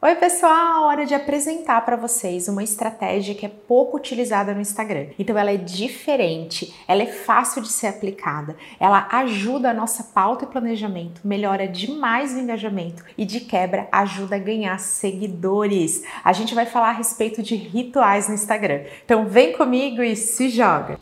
Oi, pessoal! Hora de apresentar para vocês uma estratégia que é pouco utilizada no Instagram. Então, ela é diferente, ela é fácil de ser aplicada, ela ajuda a nossa pauta e planejamento, melhora demais o engajamento e, de quebra, ajuda a ganhar seguidores. A gente vai falar a respeito de rituais no Instagram. Então, vem comigo e se joga!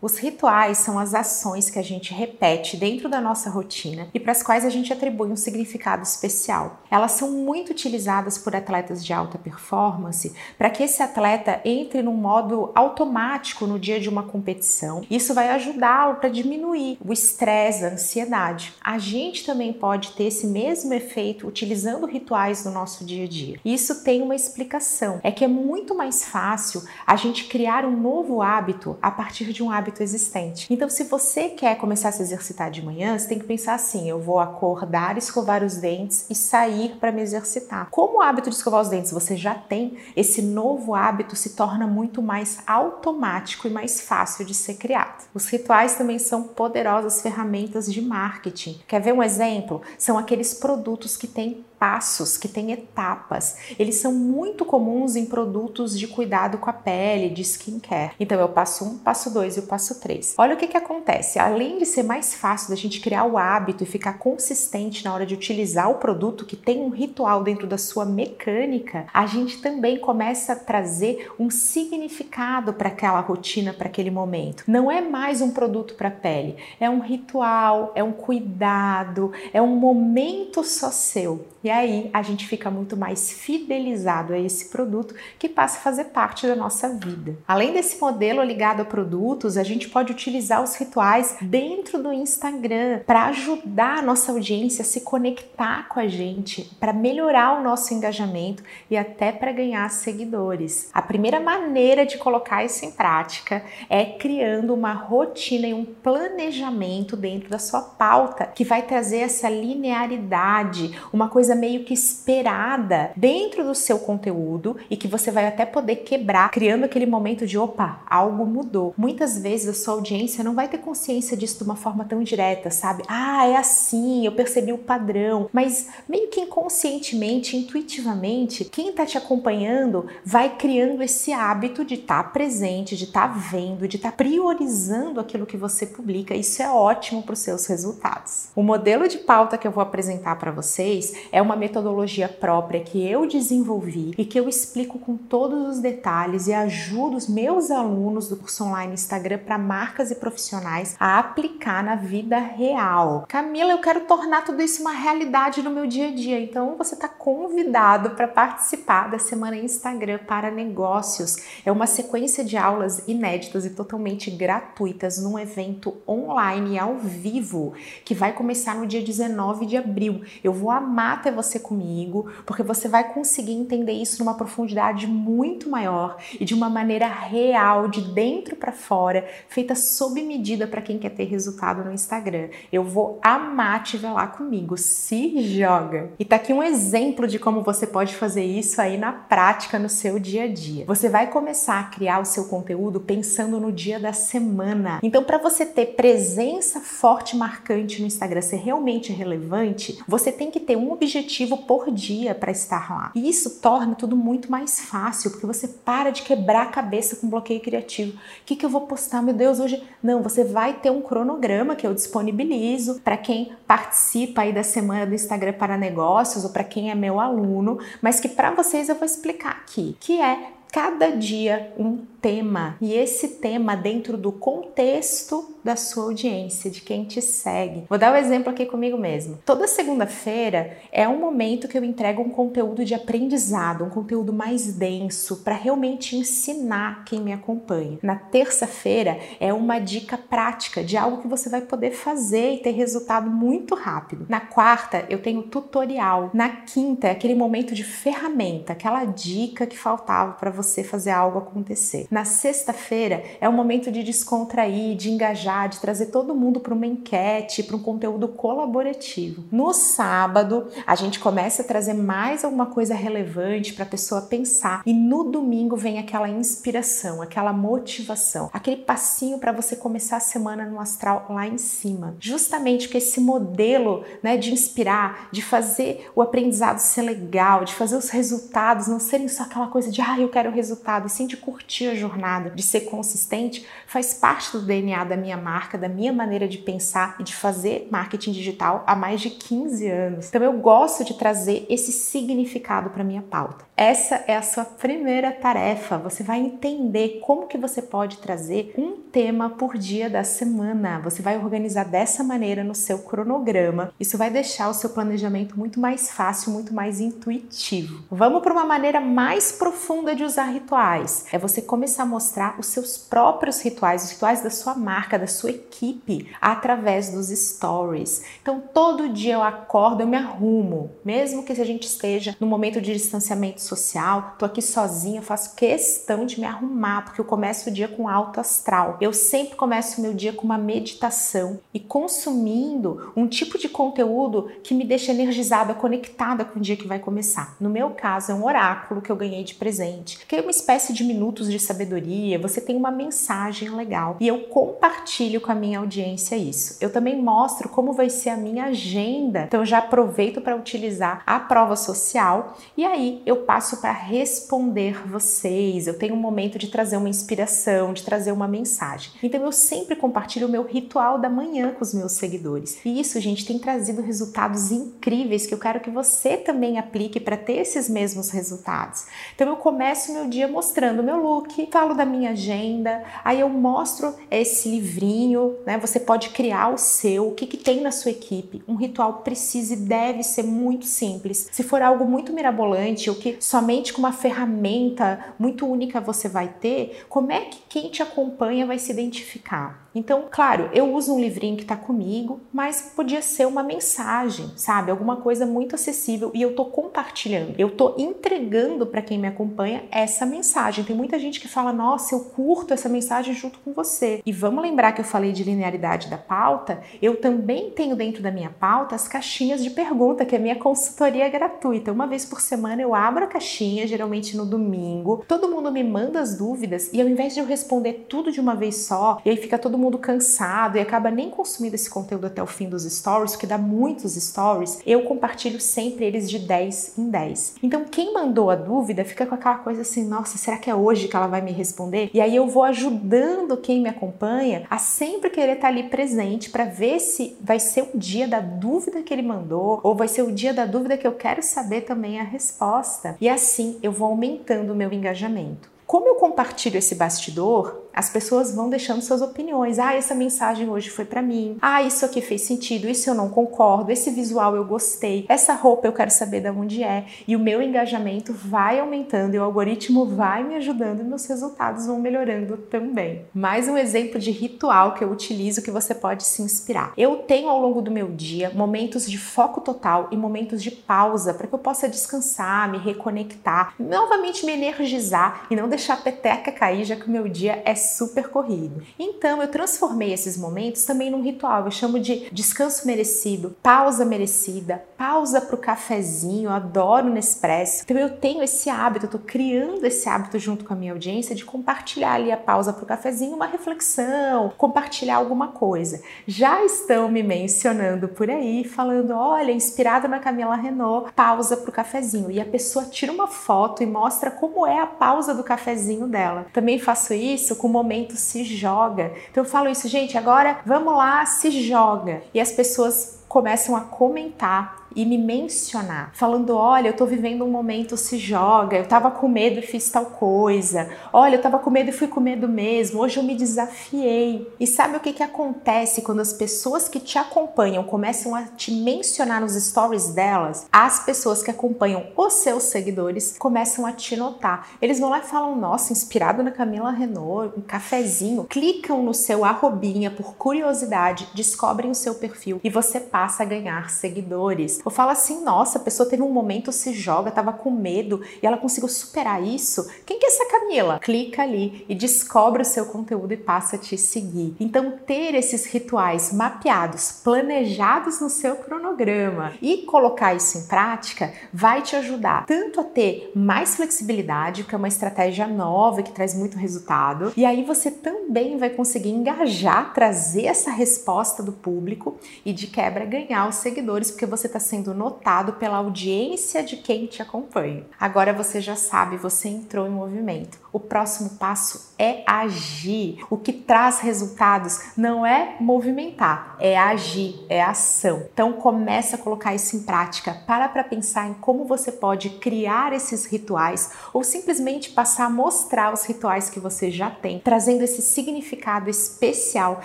Os rituais são as ações que a gente repete dentro da nossa rotina e para as quais a gente atribui um significado especial. Elas são muito utilizadas por atletas de alta performance para que esse atleta entre num modo automático no dia de uma competição. Isso vai ajudá-lo para diminuir o estresse, a ansiedade. A gente também pode ter esse mesmo efeito utilizando rituais no nosso dia a dia. Isso tem uma explicação. É que é muito mais fácil a gente criar um novo hábito a partir de um hábito hábito existente. Então, se você quer começar a se exercitar de manhã, você tem que pensar assim: eu vou acordar, escovar os dentes e sair para me exercitar. Como o hábito de escovar os dentes você já tem, esse novo hábito se torna muito mais automático e mais fácil de ser criado. Os rituais também são poderosas ferramentas de marketing. Quer ver um exemplo? São aqueles produtos que têm passos, que têm etapas. Eles são muito comuns em produtos de cuidado com a pele, de skincare. Então eu passo um, passo dois e o passo três. Olha o que, que acontece. Além de ser mais fácil da gente criar o hábito e ficar consistente na hora de utilizar o produto que tem um ritual dentro da sua mecânica, a gente também começa a trazer um significado para aquela rotina, para aquele momento. Não é mais um produto para a pele, é um ritual, é um cuidado, é um momento só seu. E aí a gente fica muito mais fidelizado a esse produto que passa a fazer parte da nossa vida. Além desse modelo ligado a produtos, a gente pode utilizar os rituais dentro do Instagram para ajudar a nossa audiência a se conectar com a gente, para melhorar o nosso engajamento e até para ganhar seguidores. A primeira maneira de colocar isso em prática é criando uma rotina e um planejamento dentro da sua pauta que vai trazer essa linearidade, uma coisa meio que esperada dentro do seu conteúdo e que você vai até poder quebrar, criando aquele momento de opa, algo mudou. Muitas vezes a sua audiência não vai ter consciência disso de uma forma tão direta, sabe? Ah, é assim, eu percebi o padrão, mas meio que inconscientemente, intuitivamente, quem está te acompanhando vai criando esse hábito de estar tá presente, de estar tá vendo, de estar tá priorizando aquilo que você publica. Isso é ótimo para os seus resultados. O modelo de pauta que eu vou apresentar para vocês é uma metodologia própria que eu desenvolvi e que eu explico com todos os detalhes e ajudo os meus alunos do curso online Instagram para marcas e profissionais a aplicar na vida real. Camila, eu quero tornar tudo isso uma realidade no meu dia a dia, então você está convidado para participar da Semana Instagram para Negócios. É uma sequência de aulas inéditas e totalmente gratuitas num evento online ao vivo que vai começar no dia 19 de abril. Eu vou amar ter você comigo, porque você vai conseguir entender isso numa profundidade muito maior e de uma maneira real, de dentro para fora, feita sob medida para quem quer ter resultado no Instagram. Eu vou amar te ver lá comigo. Se joga! E tá aqui um exemplo de como você pode fazer isso aí na prática no seu dia a dia. Você vai começar a criar o seu conteúdo pensando no dia da semana. Então, para você ter presença forte marcante no Instagram, ser realmente relevante, você tem que ter um objetivo objetivo por dia para estar lá. E isso torna tudo muito mais fácil, porque você para de quebrar a cabeça com bloqueio criativo. O que, que eu vou postar? Meu Deus, hoje. Não, você vai ter um cronograma que eu disponibilizo para quem participa aí da semana do Instagram para negócios ou para quem é meu aluno, mas que para vocês eu vou explicar aqui, que é cada dia um tema e esse tema dentro do contexto da sua audiência, de quem te segue. Vou dar um exemplo aqui comigo mesmo. Toda segunda-feira é um momento que eu entrego um conteúdo de aprendizado, um conteúdo mais denso para realmente ensinar quem me acompanha. Na terça-feira é uma dica prática de algo que você vai poder fazer e ter resultado muito rápido. Na quarta eu tenho tutorial. Na quinta é aquele momento de ferramenta, aquela dica que faltava para você fazer algo acontecer. Na sexta-feira é o momento de descontrair, de engajar, de trazer todo mundo para uma enquete, para um conteúdo colaborativo. No sábado, a gente começa a trazer mais alguma coisa relevante para a pessoa pensar e no domingo vem aquela inspiração, aquela motivação, aquele passinho para você começar a semana no astral lá em cima. Justamente porque esse modelo, né, de inspirar, de fazer o aprendizado ser legal, de fazer os resultados não serem só aquela coisa de ah, eu quero o resultado, e sim de curtir a jornada, de ser consistente, faz parte do DNA da minha marca, da minha maneira de pensar e de fazer marketing digital há mais de 15 anos. Então eu gosto de trazer esse significado para minha pauta. Essa é a sua primeira tarefa. Você vai entender como que você pode trazer um tema por dia da semana. Você vai organizar dessa maneira no seu cronograma. Isso vai deixar o seu planejamento muito mais fácil, muito mais intuitivo. Vamos para uma maneira mais profunda de usar rituais. É você começar a mostrar os seus próprios rituais, os rituais da sua marca, da sua equipe, através dos stories. Então, todo dia eu acordo, eu me arrumo, mesmo que a gente esteja no momento de distanciamento social, tô aqui sozinha, faço questão de me arrumar, porque eu começo o dia com alto astral. Eu sempre começo o meu dia com uma meditação e consumindo um tipo de conteúdo que me deixa energizada, conectada com o dia que vai começar. No meu caso, é um oráculo que eu ganhei de presente, que é uma espécie de minutos de sabedoria, você tem uma mensagem legal e eu compartilho com a minha audiência isso. Eu também mostro como vai ser a minha agenda, então já aproveito para utilizar a prova social e aí eu passo passo para responder vocês. Eu tenho um momento de trazer uma inspiração, de trazer uma mensagem. Então eu sempre compartilho o meu ritual da manhã com os meus seguidores. E isso, gente, tem trazido resultados incríveis que eu quero que você também aplique para ter esses mesmos resultados. Então eu começo meu dia mostrando meu look, falo da minha agenda, aí eu mostro esse livrinho, né? Você pode criar o seu, o que, que tem na sua equipe. Um ritual precisa e deve ser muito simples. Se for algo muito mirabolante ou que somente com uma ferramenta muito única você vai ter, como é que quem te acompanha vai se identificar? Então, claro, eu uso um livrinho que está comigo, mas podia ser uma mensagem, sabe? Alguma coisa muito acessível e eu estou compartilhando, eu estou entregando para quem me acompanha essa mensagem. Tem muita gente que fala: Nossa, eu curto essa mensagem junto com você. E vamos lembrar que eu falei de linearidade da pauta, eu também tenho dentro da minha pauta as caixinhas de pergunta, que é a minha consultoria gratuita. Uma vez por semana eu abro a caixinha, geralmente no domingo, todo mundo me manda as dúvidas e ao invés de eu responder tudo de uma vez só, e aí fica todo mundo cansado e acaba nem consumindo esse conteúdo até o fim dos stories, porque dá muitos stories, eu compartilho sempre eles de 10 em 10. Então, quem mandou a dúvida fica com aquela coisa assim: nossa, será que é hoje que ela vai me responder? E aí eu vou ajudando quem me acompanha a sempre querer estar ali presente para ver se vai ser o dia da dúvida que ele mandou ou vai ser o dia da dúvida que eu quero saber também a resposta. E assim eu vou aumentando o meu engajamento. Como eu compartilho esse bastidor, as pessoas vão deixando suas opiniões. Ah, essa mensagem hoje foi para mim. Ah, isso aqui fez sentido, isso eu não concordo, esse visual eu gostei, essa roupa eu quero saber de onde é. E o meu engajamento vai aumentando e o algoritmo vai me ajudando e meus resultados vão melhorando também. Mais um exemplo de ritual que eu utilizo que você pode se inspirar. Eu tenho ao longo do meu dia momentos de foco total e momentos de pausa para que eu possa descansar, me reconectar, novamente me energizar e não deixar a peteca cair, já que o meu dia é super corrido. Então eu transformei esses momentos também num ritual. Eu chamo de descanso merecido, pausa merecida, pausa para o cafezinho. Adoro Nespresso. Então eu tenho esse hábito, eu tô criando esse hábito junto com a minha audiência de compartilhar ali a pausa para o cafezinho, uma reflexão, compartilhar alguma coisa. Já estão me mencionando por aí, falando: olha, inspirado na Camila Renault, pausa para o cafezinho. E a pessoa tira uma foto e mostra como é a pausa do cafezinho dela. Também faço isso com o momento se joga. Então eu falo isso, gente, agora vamos lá, se joga. E as pessoas começam a comentar e me mencionar, falando: olha, eu tô vivendo um momento, se joga, eu tava com medo e fiz tal coisa, olha, eu tava com medo e fui com medo mesmo, hoje eu me desafiei. E sabe o que, que acontece quando as pessoas que te acompanham começam a te mencionar nos stories delas? As pessoas que acompanham os seus seguidores começam a te notar. Eles vão lá e falam: nossa, inspirado na Camila Renault, um cafezinho, clicam no seu arrobinha por curiosidade, descobrem o seu perfil e você passa a ganhar seguidores Ou fala assim, nossa, a pessoa teve um momento, se joga, tava com medo e ela conseguiu superar isso. Quem que é essa Camila? Clica ali e descobre o seu conteúdo e passa a te seguir. Então, ter esses rituais mapeados, planejados no seu cronograma e colocar isso em prática vai te ajudar tanto a ter mais flexibilidade, que é uma estratégia nova que traz muito resultado, e aí você também vai conseguir engajar, trazer essa resposta do público e de quebra ganhar os seguidores, porque você está sendo notado pela audiência de quem te acompanha. Agora você já sabe, você entrou em movimento. O próximo passo é agir. O que traz resultados não é movimentar, é agir, é ação. Então começa a colocar isso em prática. Para para pensar em como você pode criar esses rituais ou simplesmente passar a mostrar os rituais que você já tem, trazendo esse significado especial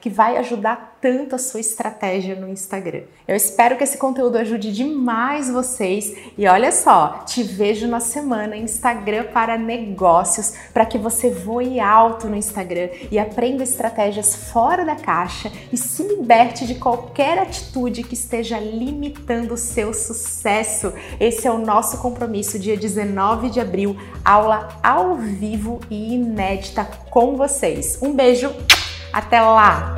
que vai ajudar tanto a sua estratégia no Instagram. Eu espero que esse conteúdo ajude demais vocês e olha só, te vejo na semana Instagram para negócios para que você voe alto no Instagram e aprenda estratégias fora da caixa e se liberte de qualquer atitude que esteja limitando o seu sucesso. Esse é o nosso compromisso, dia 19 de abril, aula ao vivo e inédita com vocês. Um beijo, até lá!